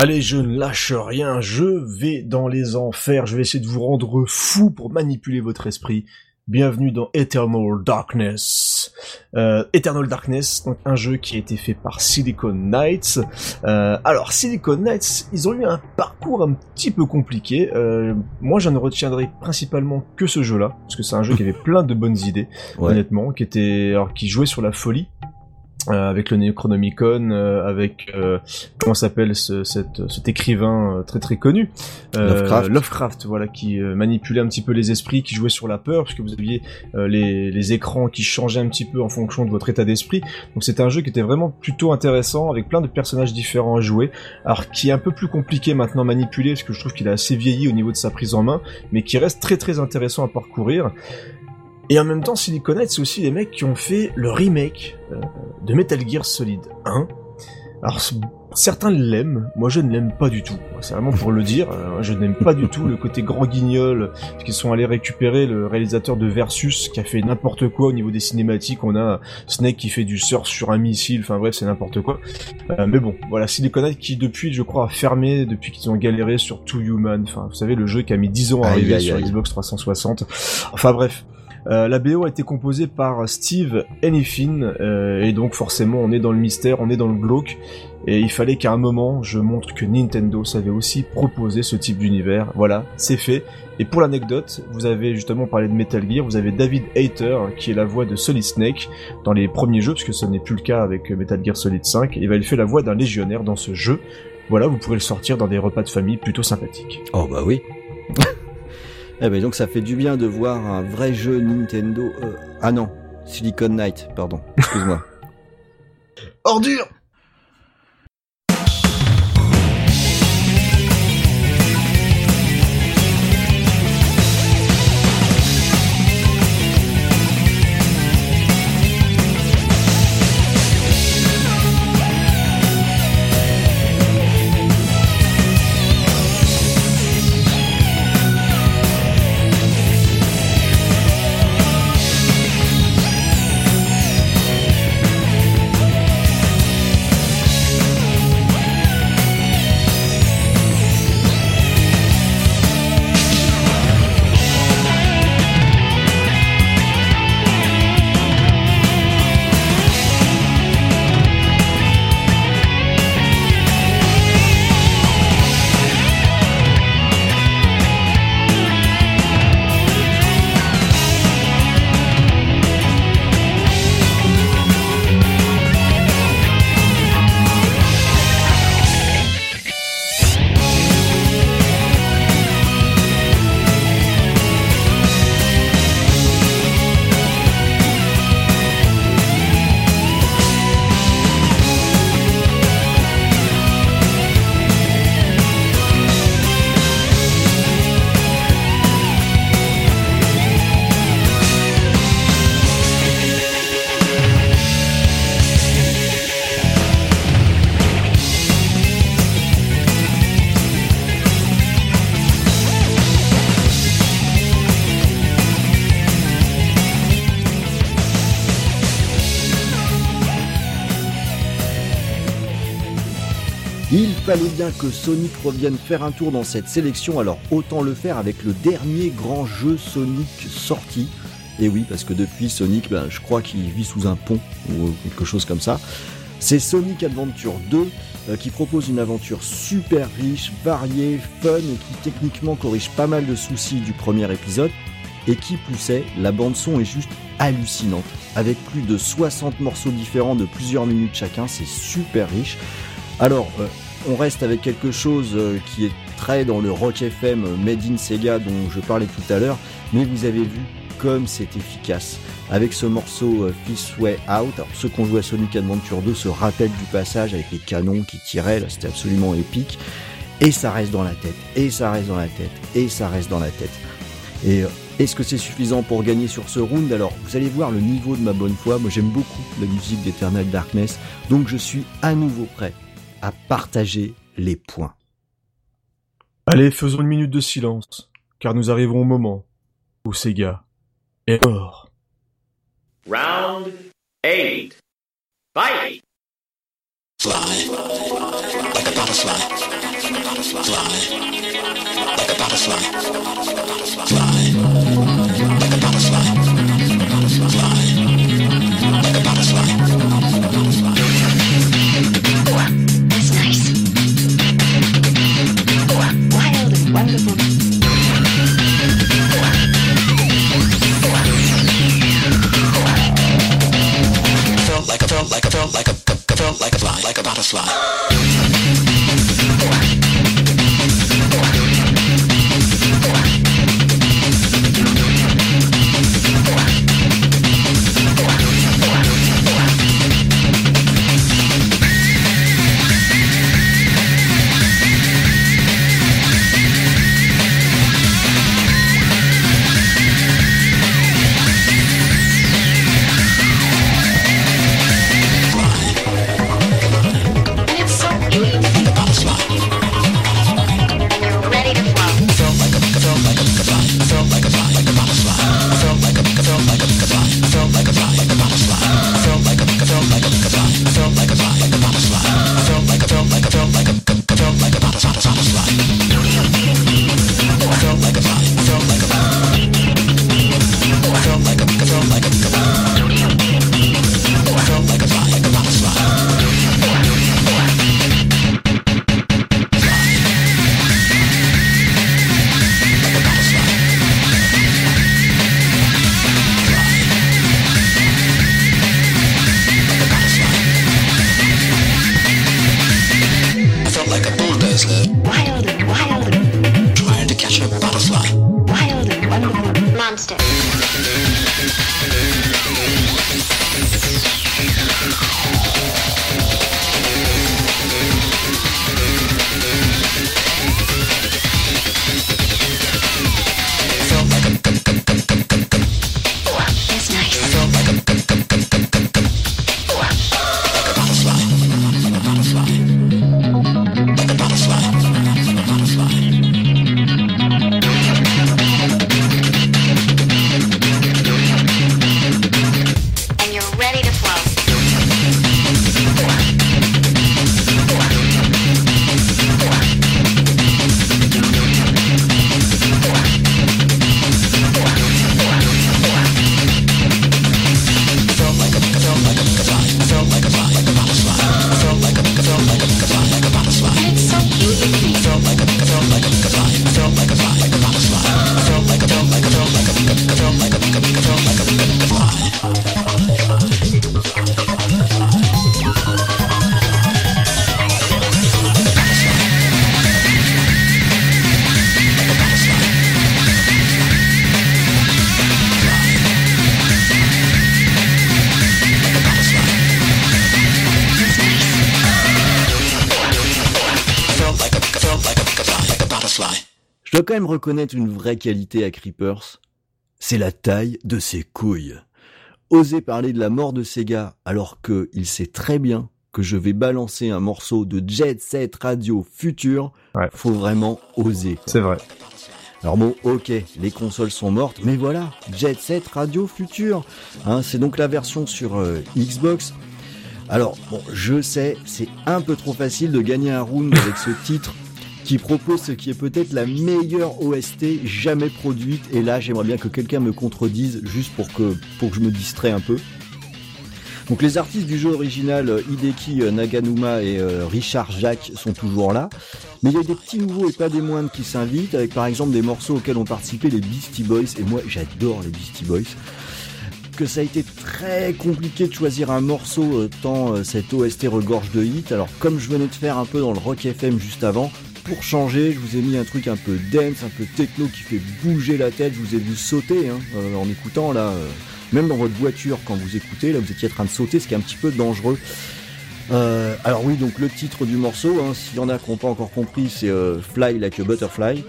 Allez, je ne lâche rien, je vais dans les enfers, je vais essayer de vous rendre fou pour manipuler votre esprit. Bienvenue dans Eternal Darkness. Euh, Eternal Darkness, donc un jeu qui a été fait par Silicon Knights. Euh, alors Silicon Knights, ils ont eu un parcours un petit peu compliqué. Euh, moi, je ne retiendrai principalement que ce jeu-là, parce que c'est un jeu qui avait plein de bonnes idées, Ouais. honnêtement, qui était, alors, qui jouait sur la folie. Euh, avec le Necronomicon, euh, avec euh, comment s'appelle ce, cet écrivain euh, très très connu, Euh, Lovecraft. Lovecraft, voilà, qui manipulait un petit peu les esprits, qui jouait sur la peur, puisque vous aviez euh, les, les écrans qui changeaient un petit peu en fonction de votre état d'esprit. Donc c'était un jeu qui était vraiment plutôt intéressant, avec plein de personnages différents à jouer, alors qui est un peu plus compliqué maintenant à manipuler, parce que je trouve qu'il a assez vieilli au niveau de sa prise en main, mais qui reste très très intéressant à parcourir. Et en même temps, Silicon c'est aussi les mecs qui ont fait le remake euh, de Metal Gear Solid 1. Alors, certains l'aiment, moi je ne l'aime pas du tout. C'est vraiment pour le dire, euh, je n'aime pas du tout le côté grand guignol, parce qu'ils sont allés récupérer le réalisateur de Versus, qui a fait n'importe quoi au niveau des cinématiques. On a Snake qui fait du surf sur un missile, enfin bref, c'est n'importe quoi. Euh, mais bon, voilà, Silicon qui depuis, je crois, a fermé, depuis qu'ils ont galéré sur Two Human, enfin, vous savez, le jeu qui a mis 10 ans à Aïe, arriver aïe, sur. Xbox 360. Enfin bref. Euh, la BO a été composée par Steve Hennifin, euh, et donc forcément on est dans le mystère, on est dans le glauque, et il fallait qu'à un moment je montre que Nintendo savait aussi proposer ce type d'univers. Voilà, c'est fait. Et pour l'anecdote, vous avez justement parlé de Metal Gear, vous avez David Hayter qui est la voix de Solid Snake dans les premiers jeux, parce que ce n'est plus le cas avec Metal Gear Solid 5, et il fait la voix d'un légionnaire dans ce jeu. Voilà, vous pourrez le sortir dans des repas de famille plutôt sympathiques. Oh bah oui. [LAUGHS] eh ben donc ça fait du bien de voir un vrai jeu Nintendo. euh, Ah non, Silicon Knight, pardon. Excuse-moi. [LAUGHS] Ordure que Sonic revienne faire un tour dans cette sélection, alors autant le faire avec le dernier grand jeu Sonic sorti. Et oui, parce que depuis Sonic, ben, je crois qu'il vit sous un pont ou quelque chose comme ça. C'est Sonic Adventure 2 euh, qui propose une aventure super riche, variée, fun et qui techniquement corrige pas mal de soucis du premier épisode. Et qui plus est, la bande son est juste hallucinante. Avec plus de 60 morceaux différents de plusieurs minutes chacun, c'est super riche. Alors, euh, on reste avec quelque chose euh, qui est très dans le rock FM euh, Made in Sega dont je parlais tout à l'heure, mais vous avez vu comme c'est efficace. Avec ce morceau euh, This Way Out, alors ceux qui ont joué à Sonic Adventure 2 se rappellent du passage avec les canons qui tiraient, là c'était absolument épique. Et ça reste dans la tête, et ça reste dans la tête, et ça reste dans la tête. Et est-ce que c'est suffisant pour gagner sur ce round? Alors, vous allez voir le niveau de ma bonne foi. Moi, j'aime beaucoup la musique d'Eternal Darkness, donc je suis à nouveau prêt à partager les points. Allez, faisons une minute de silence, car nous arriverons au moment où Sega est mort. Round eight. Fight! Fly like a butterfly. That's like a fly like a butterfly. Même reconnaître une vraie qualité à Creepers. C'est la taille de ses couilles. Oser parler de la mort de Sega alors que il sait très bien que je vais balancer un morceau de Jet Set Radio futur, Ouais. faut vraiment oser. C'est vrai. Alors bon, ok, les consoles sont mortes, mais voilà, Jet Set Radio Future. Hein, c'est donc la version sur euh, Xbox. Alors, bon, je sais, c'est un peu trop facile de gagner un round avec ce [LAUGHS] titre qui propose ce qui est peut-être la meilleure OST jamais produite. Et là, j'aimerais bien que quelqu'un me contredise juste pour que, pour que je me distrais un peu. Donc les artistes du jeu original, euh, Hideki euh, Naganuma et euh, Richard Jacques sont toujours là. Mais il y a des petits nouveaux et pas des moindres qui s'invitent, avec par exemple des morceaux auxquels ont participé les Beastie Boys, et moi j'adore les Beastie Boys. Que ça a été très compliqué de choisir un morceau tant cette OST regorge de hits. Alors comme je venais de faire un peu dans le Rock FM juste avant, pour changer, je vous ai mis un truc un peu dance, un peu techno qui fait bouger la tête. Je vous ai vu sauter hein, euh, en écoutant là. euh, même dans votre voiture quand vous écoutez, là vous étiez en train de sauter, ce qui est un petit peu dangereux. Euh, alors oui, donc le titre du morceau, hein, s'il y en a qui n'ont pas encore compris, c'est Fly Like a Butterfly.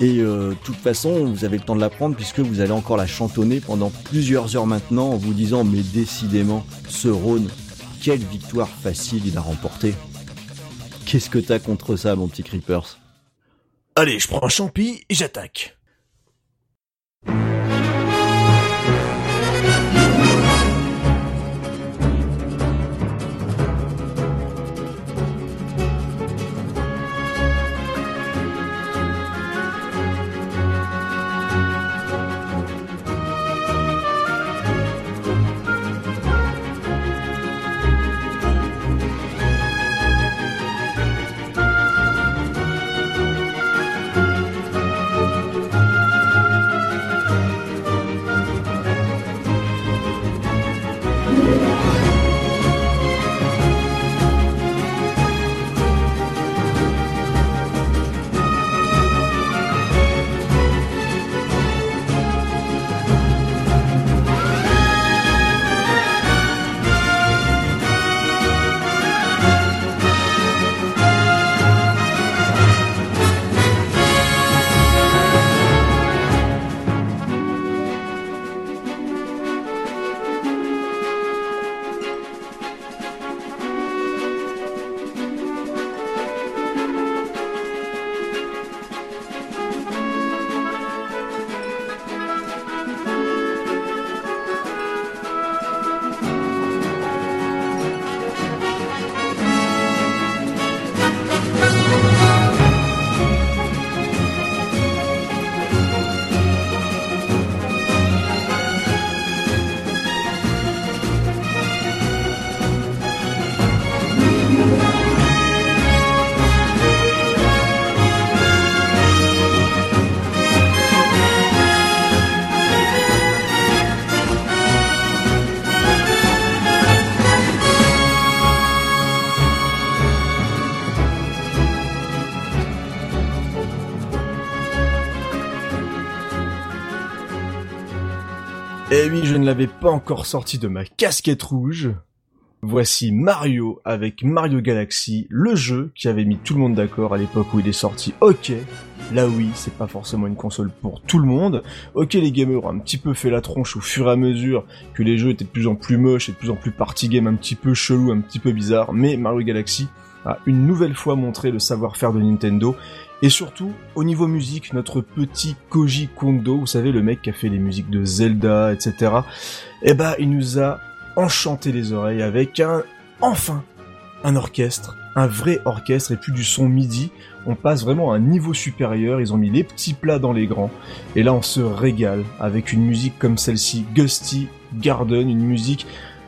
Et de toute façon, vous avez le temps de l'apprendre puisque vous allez encore la chantonner pendant plusieurs heures maintenant en vous disant mais décidément, ce Rhône, quelle victoire facile il a remporté. Qu'est-ce que t'as contre ça, mon petit Creepers? Allez, je prends un champi et j'attaque. Ne l'avais pas encore sorti de ma casquette rouge. Voici Mario avec Mario Galaxy, le jeu qui avait mis tout le monde d'accord à l'époque où il est sorti. Ok, là oui, c'est pas forcément une console pour tout le monde. Ok, les gamers ont un petit peu fait la tronche au fur et à mesure que les jeux étaient de plus en plus moches et de plus en plus party game un petit peu chelou, un petit peu bizarre. Mais Mario Galaxy a une nouvelle fois montré le savoir-faire de Nintendo. Et surtout, au niveau musique, notre petit Koji Kondo, vous savez, le mec qui a fait les musiques de Zelda, etc. Eh ben, il nous a enchanté les oreilles avec un, enfin, un orchestre, un vrai orchestre et plus du son midi. On passe vraiment à un niveau supérieur. Ils ont mis les petits plats dans les grands. Et là, on se régale avec une musique comme celle-ci, Gusty Garden, une musique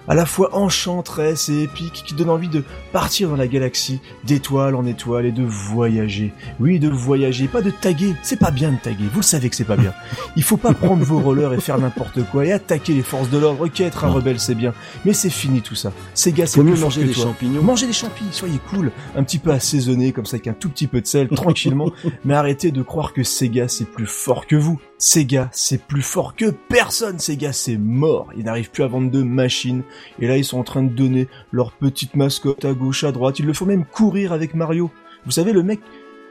à la fois enchanteresse et épique qui donne envie de partir dans la galaxie d'étoile en étoile et de voyager. Oui, de voyager, pas de taguer. C'est pas bien de taguer. Vous le savez que c'est pas bien. Il faut pas prendre vos rollers et faire n'importe quoi et attaquer les forces de l'ordre. Ok, être un rebelle, c'est bien. Mais c'est fini tout ça. Ces gars, c'est mieux manger des toi. champignons. Mangez des champignons, soyez cool, un petit peu assaisonné comme ça avec un tout petit peu de sel, tranquillement, [LAUGHS] mais arrêtez de croire que Sega c'est plus fort que vous. Sega c'est plus fort que personne, Sega c'est mort, ils n'arrivent plus à vendre de machines, et là ils sont en train de donner leur petite mascotte à gauche, à droite, il le faut même courir avec Mario. Vous savez le mec,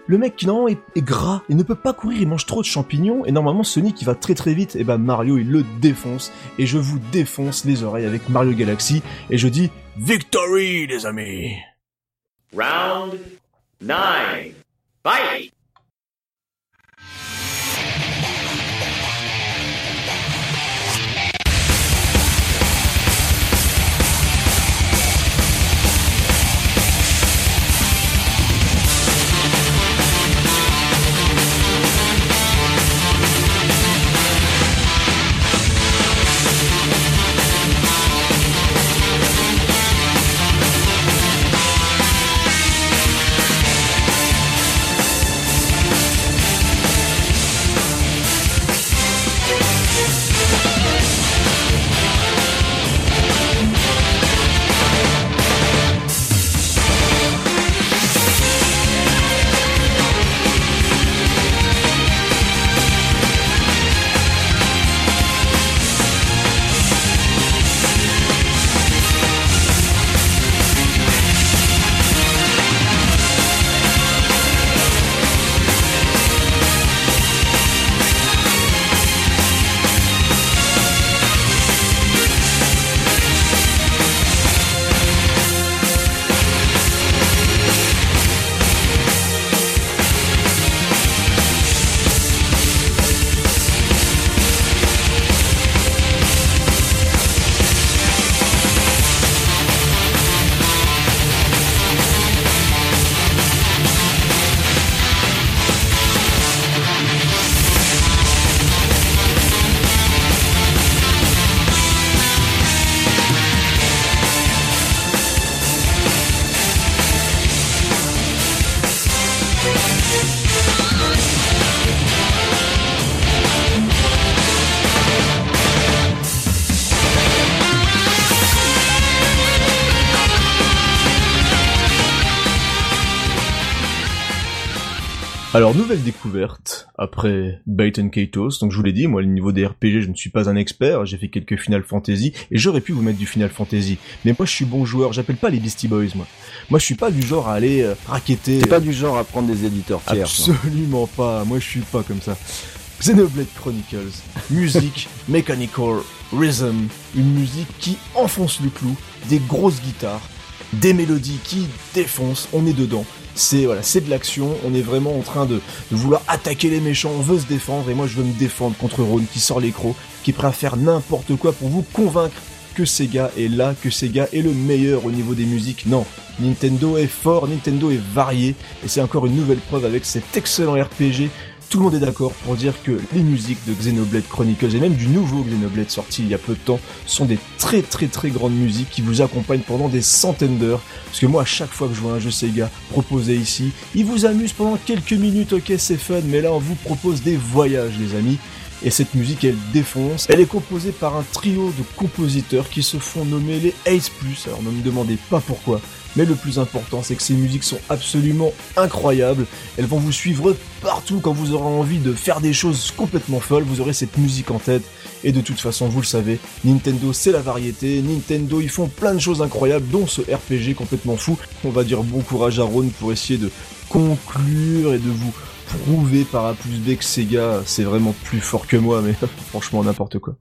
le mec qui normalement est, est gras, il ne peut pas courir, il mange trop de champignons, et normalement Sonic il va très très vite, et ben Mario il le défonce, et je vous défonce les oreilles avec Mario Galaxy, et je dis Victory les amis. Round 9. Fight! Alors, nouvelle découverte, après Bait and Katos, donc je vous l'ai dit, moi, le niveau des RPG, je ne suis pas un expert, j'ai fait quelques Final Fantasy, et j'aurais pu vous mettre du Final Fantasy, mais moi je suis bon joueur, j'appelle pas les Beastie Boys, moi. Moi je suis pas du genre à aller euh, raqueter... T'es pas du genre à prendre des éditeurs tiers. Absolument pas, moi je suis pas comme ça. Xenoblade Chronicles, musique, [LAUGHS] mechanical, rhythm, une musique qui enfonce le clou, des grosses guitares, des mélodies qui défoncent, on est dedans. C'est voilà, c'est de l'action, on est vraiment en train de, vouloir attaquer les méchants, on veut se défendre, et moi je veux me défendre contre Ron qui sort les crocs, qui est prêt à faire n'importe quoi pour vous convaincre que Sega est là, que Sega est le meilleur au niveau des musiques. Non, Nintendo est fort, Nintendo est varié, et c'est encore une nouvelle preuve avec cet excellent RPG. Tout le monde est d'accord pour dire que les musiques de Xenoblade Chronicles et même du nouveau Xenoblade sorti il y a peu de temps sont des très très très grandes musiques qui vous accompagnent pendant des centaines d'heures. Parce que moi, à chaque fois que je vois un jeu Sega proposé ici, il vous amuse pendant quelques minutes, ok c'est fun, mais là on vous propose des voyages les amis. Et cette musique, elle défonce. Elle est composée par un trio de compositeurs qui se font nommer les Ace Plus. Alors ne me demandez pas pourquoi, Mais le plus important, c'est que ces musiques sont absolument incroyables. Elles vont vous suivre partout quand vous aurez envie de faire des choses complètement folles. Vous aurez cette musique en tête. Et de toute façon, vous le savez, Nintendo, c'est la variété. Nintendo, ils font plein de choses incroyables, dont ce RPG complètement fou. On va dire bon courage à Ron pour essayer de conclure et de vous prouver par A plus B que Sega, c'est vraiment plus fort que moi, mais [LAUGHS] franchement, n'importe quoi.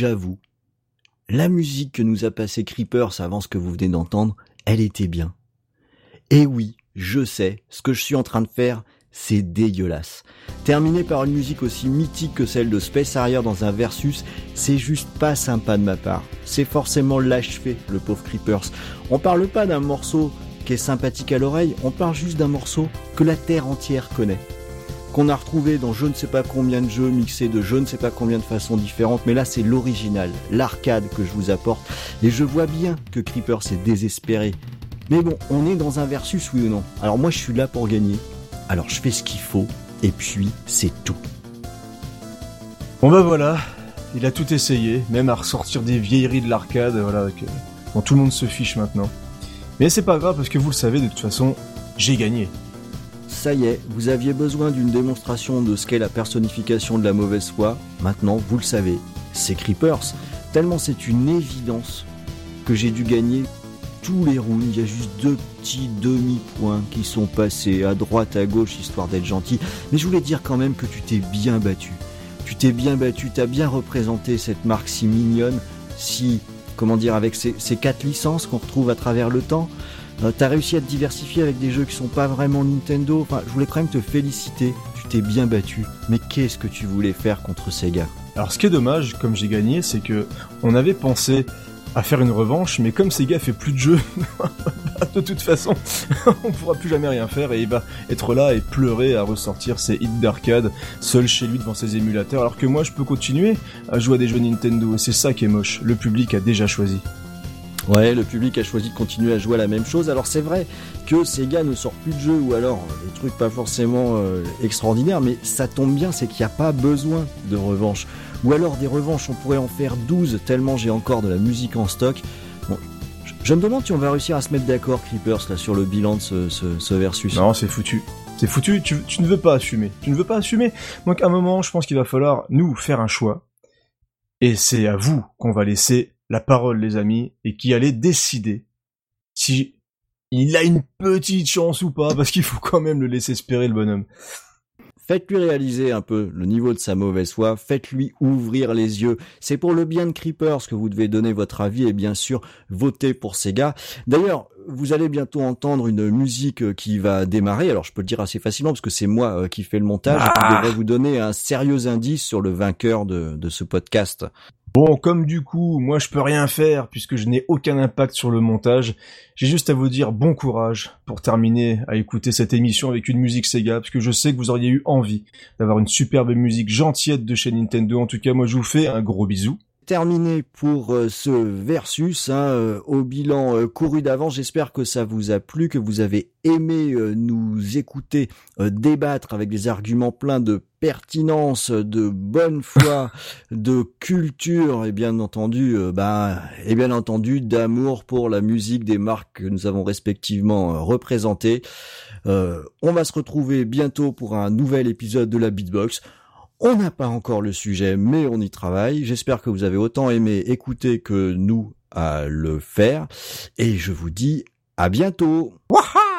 J'avoue, la musique que nous a passé Creepers avant ce que vous venez d'entendre, elle était bien. Et oui, je sais, ce que je suis en train de faire, c'est dégueulasse. Terminer par une musique aussi mythique que celle de Space Harrier dans un versus, c'est juste pas sympa de ma part. C'est forcément l'achevé, le pauvre Creepers. On parle pas d'un morceau qui est sympathique à l'oreille, on parle juste d'un morceau que la terre entière connaît qu'on a retrouvé dans je ne sais pas combien de jeux mixés de je ne sais pas combien de façons différentes, mais là c'est l'original, l'arcade que je vous apporte, et je vois bien que Creeper s'est désespéré. Mais bon, on est dans un versus, oui ou non? Alors moi je suis là pour gagner, alors je fais ce qu'il faut, et puis c'est tout. Bon bah voilà, il a tout essayé, même à ressortir des vieilleries de l'arcade, voilà, dont tout le monde se fiche maintenant. Mais c'est pas grave parce que vous le savez, de toute façon, j'ai gagné ça y est, vous aviez besoin d'une démonstration de ce qu'est la personnification de la mauvaise foi. Maintenant, vous le savez, c'est Creepers. Tellement c'est une évidence que j'ai dû gagner tous les rounds. Il y a juste deux petits demi-points qui sont passés à droite, à gauche, histoire d'être gentil. Mais je voulais dire quand même que tu t'es bien battu. Tu t'es bien battu, tu as bien représenté cette marque si mignonne, si, comment dire, avec ces quatre licences qu'on retrouve à travers le temps. Euh, T'as réussi à te diversifier avec des jeux qui sont pas vraiment Nintendo. Enfin, je voulais quand même te féliciter. Tu t'es bien battu. Mais qu'est-ce que tu voulais faire contre Sega? Alors ce qui est dommage, comme j'ai gagné, c'est que on avait pensé à faire une revanche, mais comme Sega fait plus de jeux, [LAUGHS] de toute façon, [LAUGHS] on pourra plus jamais rien faire et il va être là et pleurer à ressortir ses hits d'arcade seul chez lui devant ses émulateurs, alors que moi je peux continuer à jouer à des jeux Nintendo et c'est ça qui est moche. Le public a déjà choisi. Ouais, le public a choisi de continuer à jouer à la même chose. Alors c'est vrai que Sega ne sort plus de jeux ou alors des trucs pas forcément euh, extraordinaires, mais ça tombe bien, c'est qu'il n'y a pas besoin de revanche. Ou alors des revanches, on pourrait en faire 12 tellement j'ai encore de la musique en stock. Bon, je, je me demande si on va réussir à se mettre d'accord, Creepers, là, sur le bilan de ce, ce, ce versus. Non, c'est foutu. C'est foutu, tu, tu ne veux pas assumer. Tu ne veux pas assumer. Donc à un moment, je pense qu'il va falloir, nous, faire un choix. Et c'est à vous qu'on va laisser la parole, les amis, et qui allait décider si il a une petite chance ou pas, parce qu'il faut quand même le laisser espérer, le bonhomme. Faites-lui réaliser un peu le niveau de sa mauvaise foi, faites-lui ouvrir les yeux. C'est pour le bien de Creepers que vous devez donner votre avis et bien sûr voter pour Sega. D'ailleurs, vous allez bientôt entendre une musique qui va démarrer. Alors je peux le dire assez facilement parce que c'est moi euh, qui fais le montage et qui devrait vous donner un sérieux indice sur le vainqueur de, de ce podcast. Bon, comme du coup, moi je peux rien faire puisque je n'ai aucun impact sur le montage, j'ai juste à vous dire bon courage pour terminer à écouter cette émission avec une musique Sega, parce que je sais que vous auriez eu envie d'avoir une superbe musique gentillette de chez Nintendo. En tout cas, moi je vous fais un gros bisou. Terminé pour euh, ce versus hein, euh, au bilan euh, couru d'avance. J'espère que ça vous a plu, que vous avez aimé nous écouter débattre avec des arguments pleins de pertinence, de bonne foi, [LAUGHS] de culture et bien entendu, bah, et bien entendu d'amour pour la musique des marques que nous avons respectivement représentées. Euh, on va se retrouver bientôt pour un nouvel épisode de la Beatbox. On n'a pas encore le sujet, mais on y travaille. J'espère que vous avez autant aimé écouter que nous à le faire. Et je vous dis à bientôt. Waha